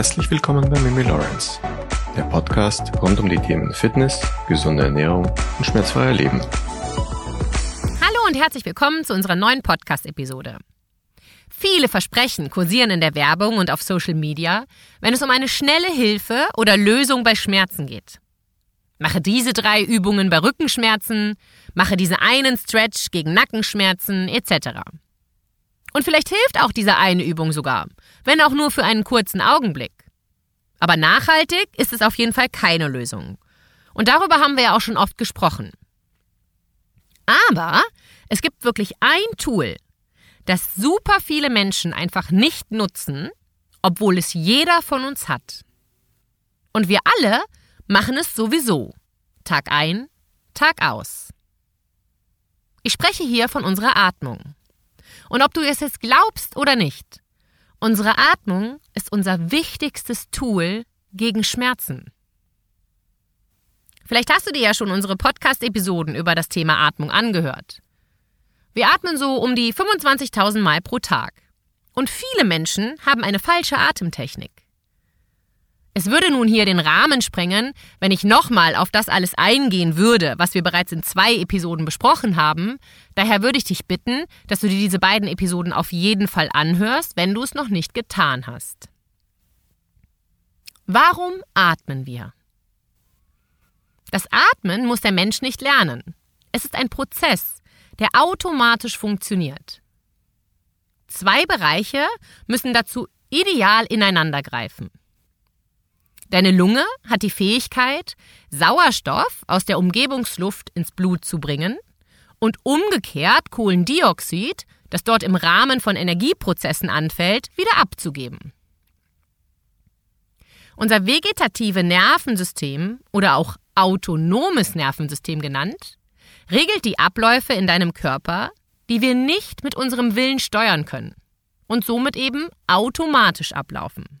Herzlich willkommen bei Mimi Lawrence, der Podcast rund um die Themen Fitness, gesunde Ernährung und schmerzfreier Leben. Hallo und herzlich willkommen zu unserer neuen Podcast-Episode. Viele Versprechen kursieren in der Werbung und auf Social Media, wenn es um eine schnelle Hilfe oder Lösung bei Schmerzen geht. Mache diese drei Übungen bei Rückenschmerzen, mache diese einen Stretch gegen Nackenschmerzen etc. Und vielleicht hilft auch diese eine Übung sogar, wenn auch nur für einen kurzen Augenblick. Aber nachhaltig ist es auf jeden Fall keine Lösung. Und darüber haben wir ja auch schon oft gesprochen. Aber es gibt wirklich ein Tool, das super viele Menschen einfach nicht nutzen, obwohl es jeder von uns hat. Und wir alle machen es sowieso. Tag ein, Tag aus. Ich spreche hier von unserer Atmung. Und ob du es jetzt glaubst oder nicht, unsere Atmung ist unser wichtigstes Tool gegen Schmerzen. Vielleicht hast du dir ja schon unsere Podcast-Episoden über das Thema Atmung angehört. Wir atmen so um die 25.000 Mal pro Tag. Und viele Menschen haben eine falsche Atemtechnik. Es würde nun hier den Rahmen sprengen, wenn ich nochmal auf das alles eingehen würde, was wir bereits in zwei Episoden besprochen haben. Daher würde ich dich bitten, dass du dir diese beiden Episoden auf jeden Fall anhörst, wenn du es noch nicht getan hast. Warum atmen wir? Das Atmen muss der Mensch nicht lernen. Es ist ein Prozess, der automatisch funktioniert. Zwei Bereiche müssen dazu ideal ineinandergreifen. Deine Lunge hat die Fähigkeit, Sauerstoff aus der Umgebungsluft ins Blut zu bringen und umgekehrt Kohlendioxid, das dort im Rahmen von Energieprozessen anfällt, wieder abzugeben. Unser vegetative Nervensystem oder auch autonomes Nervensystem genannt, regelt die Abläufe in deinem Körper, die wir nicht mit unserem Willen steuern können und somit eben automatisch ablaufen.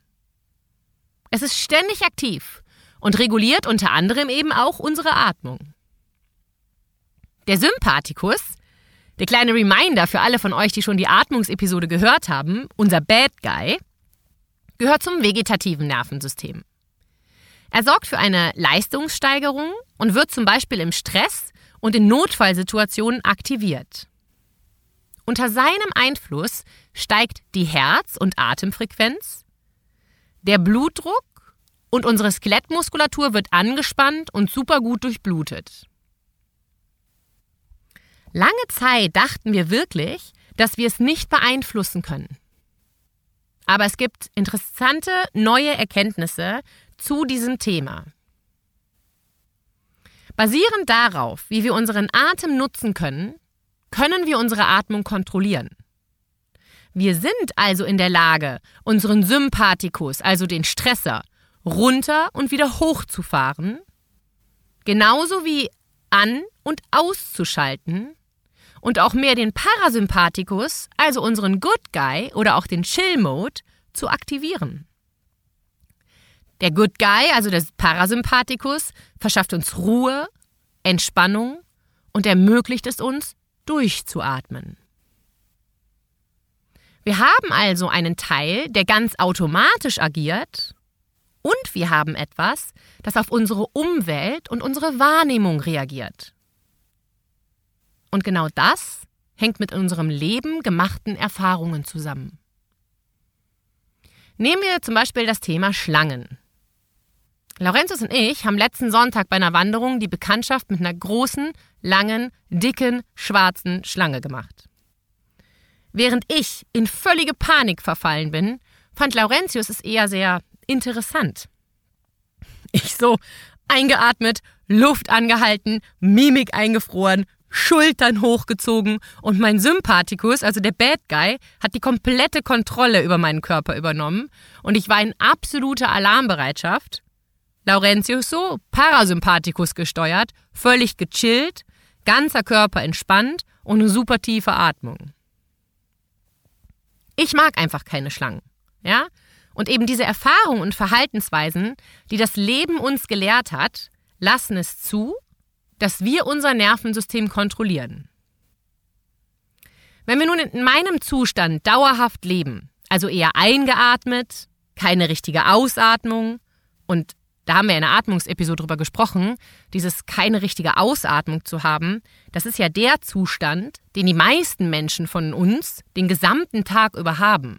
Es ist ständig aktiv und reguliert unter anderem eben auch unsere Atmung. Der Sympathikus, der kleine Reminder für alle von euch, die schon die Atmungsepisode gehört haben, unser Bad Guy, gehört zum vegetativen Nervensystem. Er sorgt für eine Leistungssteigerung und wird zum Beispiel im Stress und in Notfallsituationen aktiviert. Unter seinem Einfluss steigt die Herz- und Atemfrequenz, der Blutdruck und unsere Skelettmuskulatur wird angespannt und super gut durchblutet. Lange Zeit dachten wir wirklich, dass wir es nicht beeinflussen können. Aber es gibt interessante neue Erkenntnisse zu diesem Thema. Basierend darauf, wie wir unseren Atem nutzen können, können wir unsere Atmung kontrollieren. Wir sind also in der Lage, unseren Sympathikus, also den Stresser, runter und wieder hochzufahren, genauso wie an- und auszuschalten und auch mehr den Parasympathikus, also unseren Good Guy oder auch den Chill Mode, zu aktivieren. Der Good Guy, also der Parasympathikus, verschafft uns Ruhe, Entspannung und ermöglicht es uns, durchzuatmen. Wir haben also einen Teil, der ganz automatisch agiert, und wir haben etwas, das auf unsere Umwelt und unsere Wahrnehmung reagiert. Und genau das hängt mit unserem Leben gemachten Erfahrungen zusammen. Nehmen wir zum Beispiel das Thema Schlangen. Laurentius und ich haben letzten Sonntag bei einer Wanderung die Bekanntschaft mit einer großen, langen, dicken, schwarzen Schlange gemacht. Während ich in völlige Panik verfallen bin, fand Laurentius es eher sehr interessant. Ich so eingeatmet, Luft angehalten, Mimik eingefroren, Schultern hochgezogen und mein Sympathikus, also der Bad Guy, hat die komplette Kontrolle über meinen Körper übernommen und ich war in absoluter Alarmbereitschaft. Laurentius so, Parasympathikus gesteuert, völlig gechillt, ganzer Körper entspannt und eine super tiefe Atmung. Ich mag einfach keine Schlangen. Ja? Und eben diese Erfahrungen und Verhaltensweisen, die das Leben uns gelehrt hat, lassen es zu, dass wir unser Nervensystem kontrollieren. Wenn wir nun in meinem Zustand dauerhaft leben, also eher eingeatmet, keine richtige Ausatmung und da haben wir in der Atmungsepisode drüber gesprochen, dieses keine richtige Ausatmung zu haben, das ist ja der Zustand, den die meisten Menschen von uns den gesamten Tag über haben.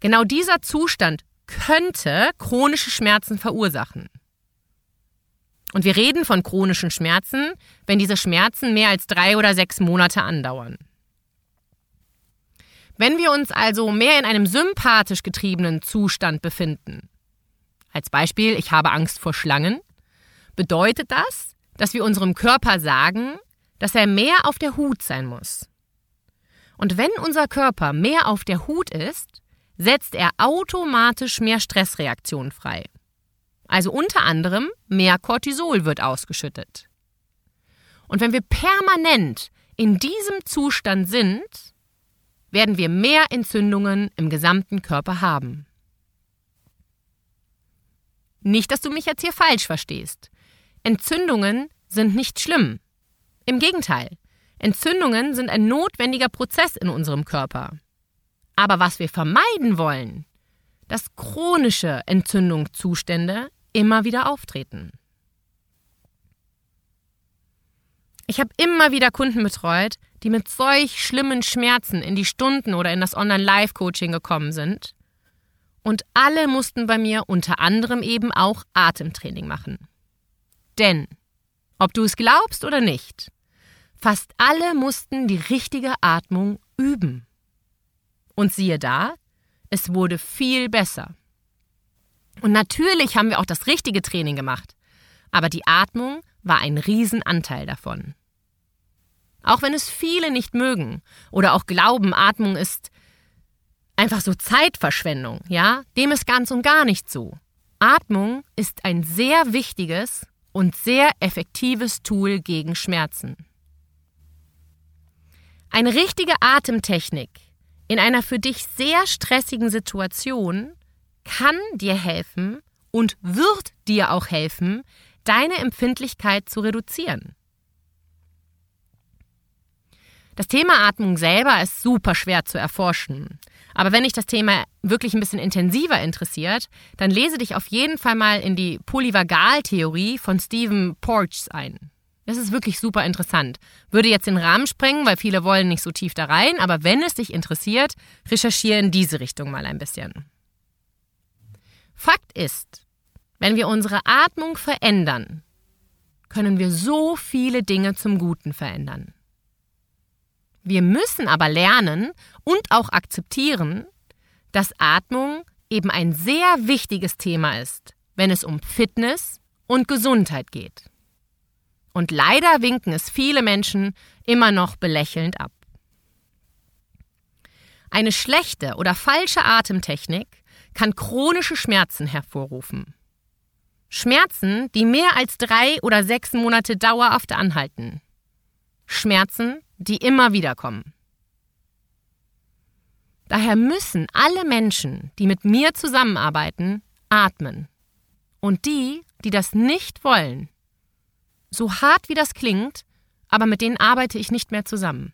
Genau dieser Zustand könnte chronische Schmerzen verursachen. Und wir reden von chronischen Schmerzen, wenn diese Schmerzen mehr als drei oder sechs Monate andauern. Wenn wir uns also mehr in einem sympathisch getriebenen Zustand befinden, als Beispiel, ich habe Angst vor Schlangen, bedeutet das, dass wir unserem Körper sagen, dass er mehr auf der Hut sein muss. Und wenn unser Körper mehr auf der Hut ist, setzt er automatisch mehr Stressreaktionen frei. Also unter anderem mehr Cortisol wird ausgeschüttet. Und wenn wir permanent in diesem Zustand sind, werden wir mehr Entzündungen im gesamten Körper haben. Nicht, dass du mich jetzt hier falsch verstehst. Entzündungen sind nicht schlimm. Im Gegenteil, Entzündungen sind ein notwendiger Prozess in unserem Körper. Aber was wir vermeiden wollen, dass chronische Entzündungszustände immer wieder auftreten. Ich habe immer wieder Kunden betreut, die mit solch schlimmen Schmerzen in die Stunden oder in das Online-Live-Coaching gekommen sind und alle mussten bei mir unter anderem eben auch Atemtraining machen. Denn, ob du es glaubst oder nicht, fast alle mussten die richtige Atmung üben. Und siehe da, es wurde viel besser. Und natürlich haben wir auch das richtige Training gemacht, aber die Atmung war ein Riesenanteil davon. Auch wenn es viele nicht mögen oder auch glauben, Atmung ist einfach so Zeitverschwendung, ja, dem ist ganz und gar nicht so. Atmung ist ein sehr wichtiges und sehr effektives Tool gegen Schmerzen. Eine richtige Atemtechnik in einer für dich sehr stressigen Situation kann dir helfen und wird dir auch helfen, deine Empfindlichkeit zu reduzieren. Das Thema Atmung selber ist super schwer zu erforschen. Aber wenn dich das Thema wirklich ein bisschen intensiver interessiert, dann lese dich auf jeden Fall mal in die Polyvagaltheorie von Stephen Porges ein. Das ist wirklich super interessant. Würde jetzt den Rahmen sprengen, weil viele wollen nicht so tief da rein, aber wenn es dich interessiert, recherchiere in diese Richtung mal ein bisschen. Fakt ist, wenn wir unsere Atmung verändern, können wir so viele Dinge zum Guten verändern. Wir müssen aber lernen und auch akzeptieren, dass Atmung eben ein sehr wichtiges Thema ist, wenn es um Fitness und Gesundheit geht. Und leider winken es viele Menschen immer noch belächelnd ab. Eine schlechte oder falsche Atemtechnik kann chronische Schmerzen hervorrufen. Schmerzen, die mehr als drei oder sechs Monate dauerhaft anhalten. Schmerzen, die immer wieder kommen. Daher müssen alle Menschen, die mit mir zusammenarbeiten, atmen. Und die, die das nicht wollen, so hart wie das klingt, aber mit denen arbeite ich nicht mehr zusammen.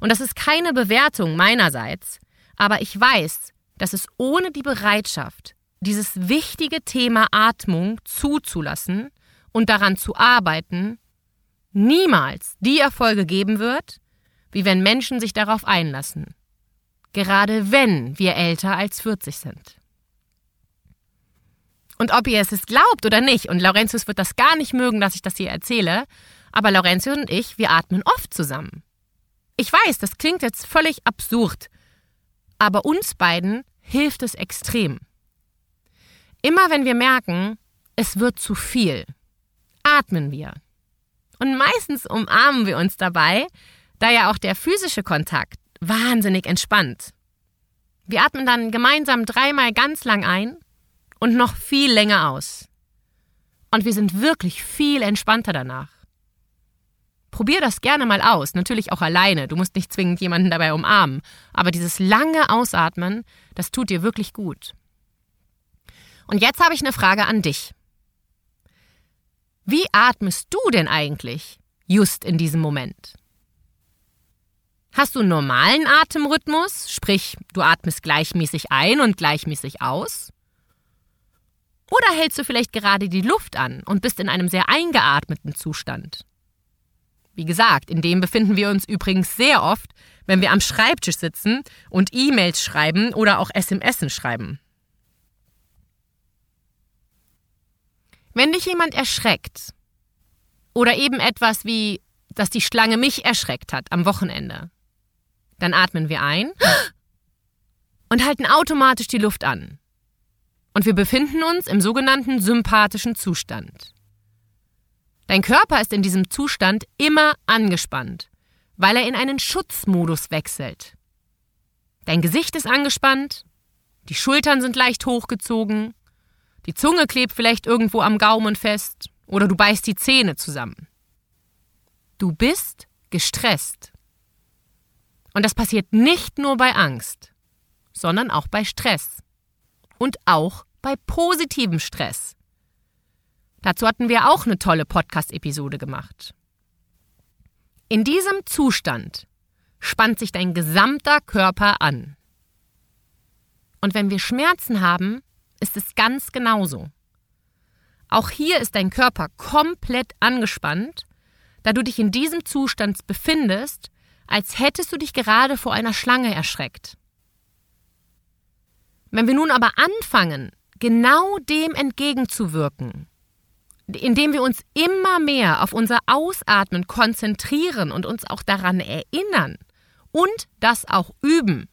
Und das ist keine Bewertung meinerseits, aber ich weiß, dass es ohne die Bereitschaft, dieses wichtige Thema Atmung zuzulassen und daran zu arbeiten, niemals die Erfolge geben wird, wie wenn Menschen sich darauf einlassen. Gerade wenn wir älter als 40 sind. Und ob ihr es glaubt oder nicht, und Laurentius wird das gar nicht mögen, dass ich das hier erzähle, aber Laurentius und ich, wir atmen oft zusammen. Ich weiß, das klingt jetzt völlig absurd, aber uns beiden hilft es extrem. Immer wenn wir merken, es wird zu viel, atmen wir. Und meistens umarmen wir uns dabei, da ja auch der physische Kontakt wahnsinnig entspannt. Wir atmen dann gemeinsam dreimal ganz lang ein und noch viel länger aus. Und wir sind wirklich viel entspannter danach. Probier das gerne mal aus, natürlich auch alleine. Du musst nicht zwingend jemanden dabei umarmen. Aber dieses lange Ausatmen, das tut dir wirklich gut. Und jetzt habe ich eine Frage an dich. Wie atmest du denn eigentlich just in diesem Moment? Hast du einen normalen Atemrhythmus, sprich du atmest gleichmäßig ein und gleichmäßig aus? Oder hältst du vielleicht gerade die Luft an und bist in einem sehr eingeatmeten Zustand? Wie gesagt, in dem befinden wir uns übrigens sehr oft, wenn wir am Schreibtisch sitzen und E-Mails schreiben oder auch SMS schreiben. Wenn dich jemand erschreckt oder eben etwas wie, dass die Schlange mich erschreckt hat am Wochenende, dann atmen wir ein und halten automatisch die Luft an. Und wir befinden uns im sogenannten sympathischen Zustand. Dein Körper ist in diesem Zustand immer angespannt, weil er in einen Schutzmodus wechselt. Dein Gesicht ist angespannt, die Schultern sind leicht hochgezogen, die Zunge klebt vielleicht irgendwo am Gaumen fest oder du beißt die Zähne zusammen. Du bist gestresst. Und das passiert nicht nur bei Angst, sondern auch bei Stress. Und auch bei positivem Stress. Dazu hatten wir auch eine tolle Podcast-Episode gemacht. In diesem Zustand spannt sich dein gesamter Körper an. Und wenn wir Schmerzen haben, ist es ganz genauso. Auch hier ist dein Körper komplett angespannt, da du dich in diesem Zustand befindest, als hättest du dich gerade vor einer Schlange erschreckt. Wenn wir nun aber anfangen, genau dem entgegenzuwirken, indem wir uns immer mehr auf unser Ausatmen konzentrieren und uns auch daran erinnern und das auch üben,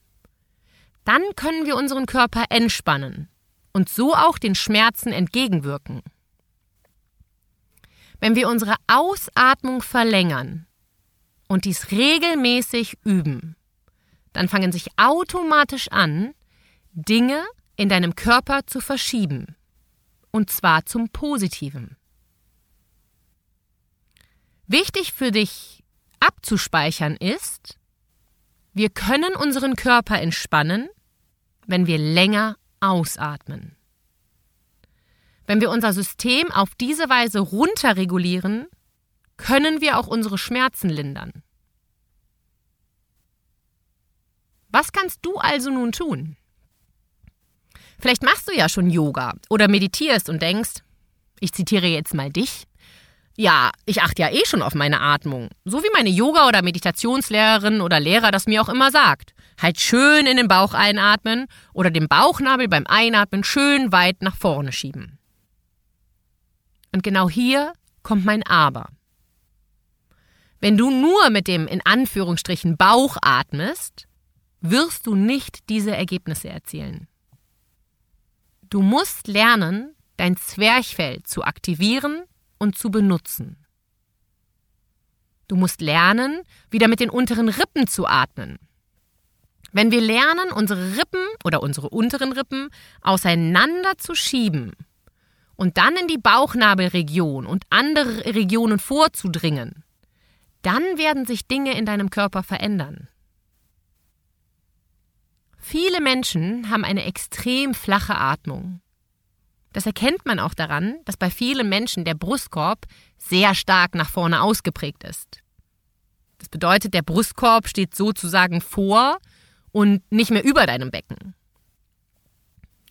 dann können wir unseren Körper entspannen und so auch den Schmerzen entgegenwirken. Wenn wir unsere Ausatmung verlängern und dies regelmäßig üben, dann fangen sich automatisch an, Dinge in deinem Körper zu verschieben. Und zwar zum Positiven. Wichtig für dich abzuspeichern ist, wir können unseren Körper entspannen, wenn wir länger ausatmen. Wenn wir unser System auf diese Weise runterregulieren, können wir auch unsere Schmerzen lindern. Was kannst du also nun tun? Vielleicht machst du ja schon Yoga oder meditierst und denkst, ich zitiere jetzt mal dich, ja, ich achte ja eh schon auf meine Atmung. So wie meine Yoga- oder Meditationslehrerin oder Lehrer das mir auch immer sagt. Halt schön in den Bauch einatmen oder den Bauchnabel beim Einatmen schön weit nach vorne schieben. Und genau hier kommt mein Aber. Wenn du nur mit dem in Anführungsstrichen Bauch atmest, wirst du nicht diese Ergebnisse erzielen. Du musst lernen, dein Zwerchfell zu aktivieren und zu benutzen. Du musst lernen, wieder mit den unteren Rippen zu atmen. Wenn wir lernen, unsere Rippen oder unsere unteren Rippen auseinander zu schieben und dann in die Bauchnabelregion und andere Regionen vorzudringen, dann werden sich Dinge in deinem Körper verändern. Viele Menschen haben eine extrem flache Atmung. Das erkennt man auch daran, dass bei vielen Menschen der Brustkorb sehr stark nach vorne ausgeprägt ist. Das bedeutet, der Brustkorb steht sozusagen vor und nicht mehr über deinem Becken.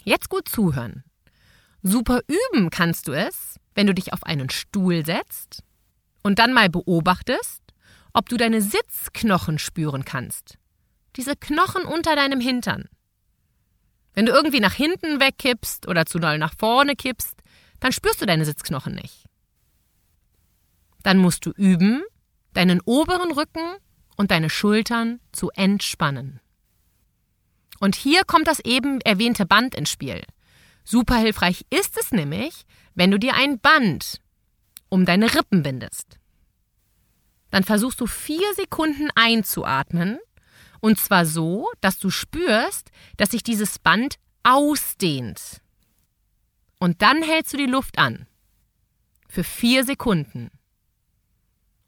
Jetzt gut zuhören. Super üben kannst du es, wenn du dich auf einen Stuhl setzt und dann mal beobachtest, ob du deine Sitzknochen spüren kannst. Diese Knochen unter deinem Hintern. Wenn du irgendwie nach hinten wegkippst oder zu doll nach vorne kippst, dann spürst du deine Sitzknochen nicht. Dann musst du üben, deinen oberen Rücken und deine Schultern zu entspannen. Und hier kommt das eben erwähnte Band ins Spiel. Super hilfreich ist es nämlich, wenn du dir ein Band um deine Rippen bindest. Dann versuchst du vier Sekunden einzuatmen und zwar so, dass du spürst, dass sich dieses Band ausdehnt. Und dann hältst du die Luft an. Für vier Sekunden.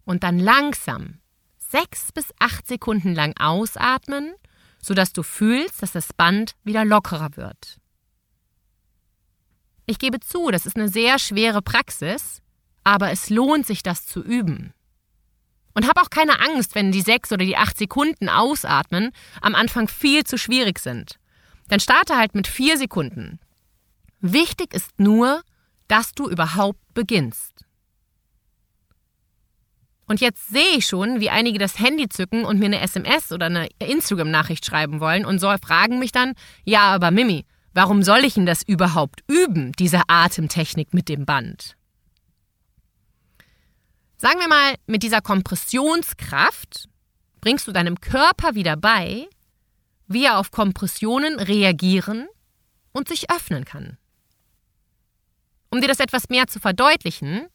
Und dann langsam, sechs bis acht Sekunden lang ausatmen, sodass du fühlst, dass das Band wieder lockerer wird. Ich gebe zu, das ist eine sehr schwere Praxis, aber es lohnt sich, das zu üben. Und hab auch keine Angst, wenn die sechs oder die acht Sekunden ausatmen am Anfang viel zu schwierig sind. Dann starte halt mit vier Sekunden. Wichtig ist nur, dass du überhaupt beginnst. Und jetzt sehe ich schon, wie einige das Handy zücken und mir eine SMS oder eine Instagram-Nachricht schreiben wollen und so fragen mich dann, ja, aber Mimi, warum soll ich denn das überhaupt üben, diese Atemtechnik mit dem Band? Sagen wir mal, mit dieser Kompressionskraft bringst du deinem Körper wieder bei, wie er auf Kompressionen reagieren und sich öffnen kann. Um dir das etwas mehr zu verdeutlichen,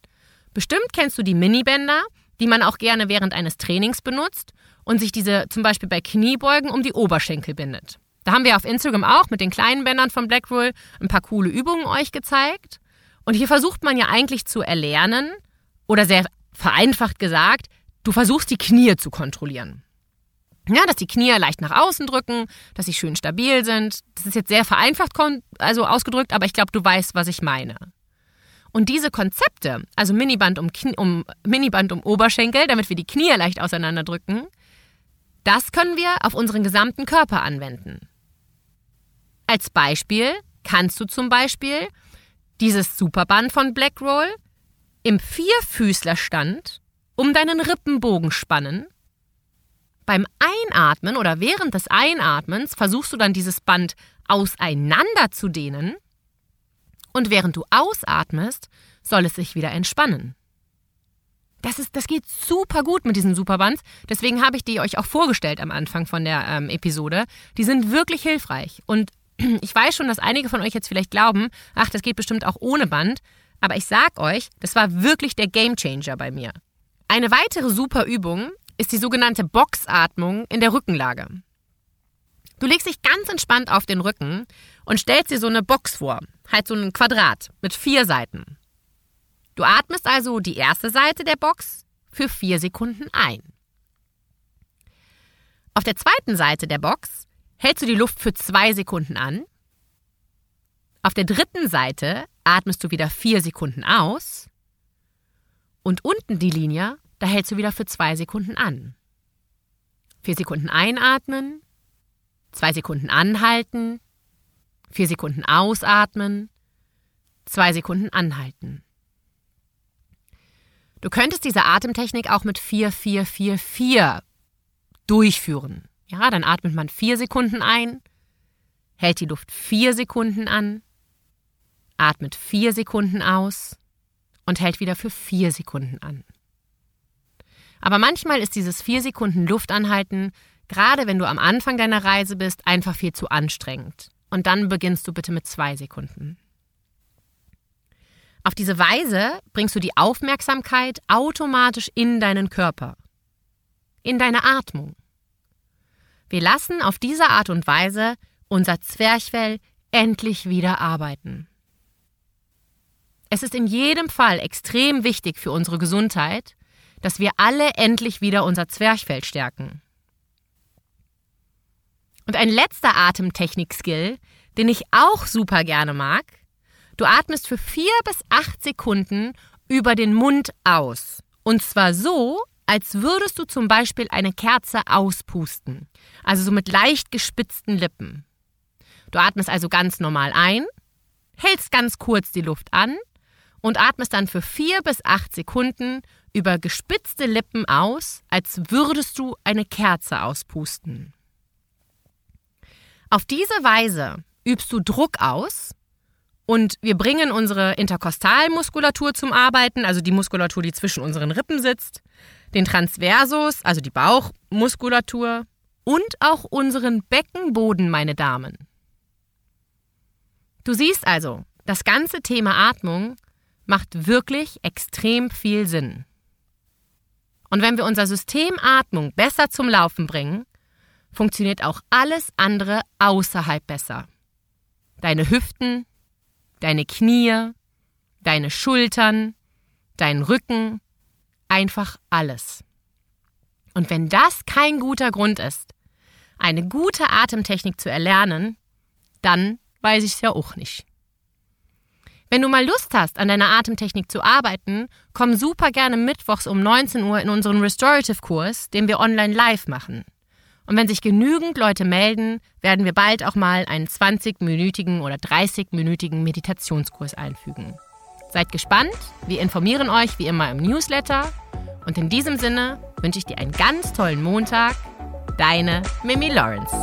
bestimmt kennst du die Minibänder, die man auch gerne während eines Trainings benutzt und sich diese zum Beispiel bei Kniebeugen um die Oberschenkel bindet. Da haben wir auf Instagram auch mit den kleinen Bändern von Blackroll ein paar coole Übungen euch gezeigt. Und hier versucht man ja eigentlich zu erlernen, oder sehr vereinfacht gesagt, du versuchst die Knie zu kontrollieren. Ja, dass die Knie leicht nach außen drücken, dass sie schön stabil sind. Das ist jetzt sehr vereinfacht also ausgedrückt, aber ich glaube, du weißt, was ich meine. Und diese Konzepte, also Miniband um, Knie, um, Miniband um Oberschenkel, damit wir die Knie leicht auseinanderdrücken, das können wir auf unseren gesamten Körper anwenden. Als Beispiel kannst du zum Beispiel dieses Superband von Blackroll im Vierfüßlerstand um deinen Rippenbogen spannen. Beim Einatmen oder während des Einatmens versuchst du dann dieses Band auseinander zu dehnen und während du ausatmest, soll es sich wieder entspannen. Das, ist, das geht super gut mit diesen Superbands. Deswegen habe ich die euch auch vorgestellt am Anfang von der ähm, Episode. Die sind wirklich hilfreich. Und ich weiß schon, dass einige von euch jetzt vielleicht glauben, ach, das geht bestimmt auch ohne Band. Aber ich sag euch, das war wirklich der Gamechanger bei mir. Eine weitere super Übung ist die sogenannte Boxatmung in der Rückenlage. Du legst dich ganz entspannt auf den Rücken und stellst dir so eine Box vor, halt so ein Quadrat mit vier Seiten. Du atmest also die erste Seite der Box für vier Sekunden ein. Auf der zweiten Seite der Box hältst du die Luft für zwei Sekunden an. Auf der dritten Seite atmest du wieder vier Sekunden aus. Und unten die Linie, da hältst du wieder für zwei Sekunden an. Vier Sekunden einatmen, zwei Sekunden anhalten, vier Sekunden ausatmen, zwei Sekunden anhalten. Du könntest diese Atemtechnik auch mit 4-4-4-4 durchführen. Ja, dann atmet man vier Sekunden ein, hält die Luft vier Sekunden an, atmet vier Sekunden aus und hält wieder für vier Sekunden an. Aber manchmal ist dieses vier Sekunden Luftanhalten, gerade wenn du am Anfang deiner Reise bist, einfach viel zu anstrengend. Und dann beginnst du bitte mit zwei Sekunden. Auf diese Weise bringst du die Aufmerksamkeit automatisch in deinen Körper, in deine Atmung. Wir lassen auf diese Art und Weise unser Zwerchfell endlich wieder arbeiten. Es ist in jedem Fall extrem wichtig für unsere Gesundheit, dass wir alle endlich wieder unser Zwerchfell stärken. Und ein letzter Atemtechnik-Skill, den ich auch super gerne mag. Du atmest für vier bis acht Sekunden über den Mund aus. Und zwar so, als würdest du zum Beispiel eine Kerze auspusten. Also so mit leicht gespitzten Lippen. Du atmest also ganz normal ein, hältst ganz kurz die Luft an und atmest dann für vier bis acht Sekunden über gespitzte Lippen aus, als würdest du eine Kerze auspusten. Auf diese Weise übst du Druck aus und wir bringen unsere Interkostalmuskulatur zum Arbeiten, also die Muskulatur, die zwischen unseren Rippen sitzt, den Transversus, also die Bauchmuskulatur und auch unseren Beckenboden, meine Damen. Du siehst also, das ganze Thema Atmung macht wirklich extrem viel Sinn. Und wenn wir unser System Atmung besser zum Laufen bringen, funktioniert auch alles andere außerhalb besser. Deine Hüften, deine Knie, deine Schultern, dein Rücken, einfach alles. Und wenn das kein guter Grund ist, eine gute Atemtechnik zu erlernen, dann weiß ich es ja auch nicht. Wenn du mal Lust hast, an deiner Atemtechnik zu arbeiten, komm super gerne mittwochs um 19 Uhr in unseren Restorative-Kurs, den wir online live machen. Und wenn sich genügend Leute melden, werden wir bald auch mal einen 20-minütigen oder 30-minütigen Meditationskurs einfügen. Seid gespannt, wir informieren euch wie immer im Newsletter. Und in diesem Sinne wünsche ich dir einen ganz tollen Montag. Deine Mimi Lawrence.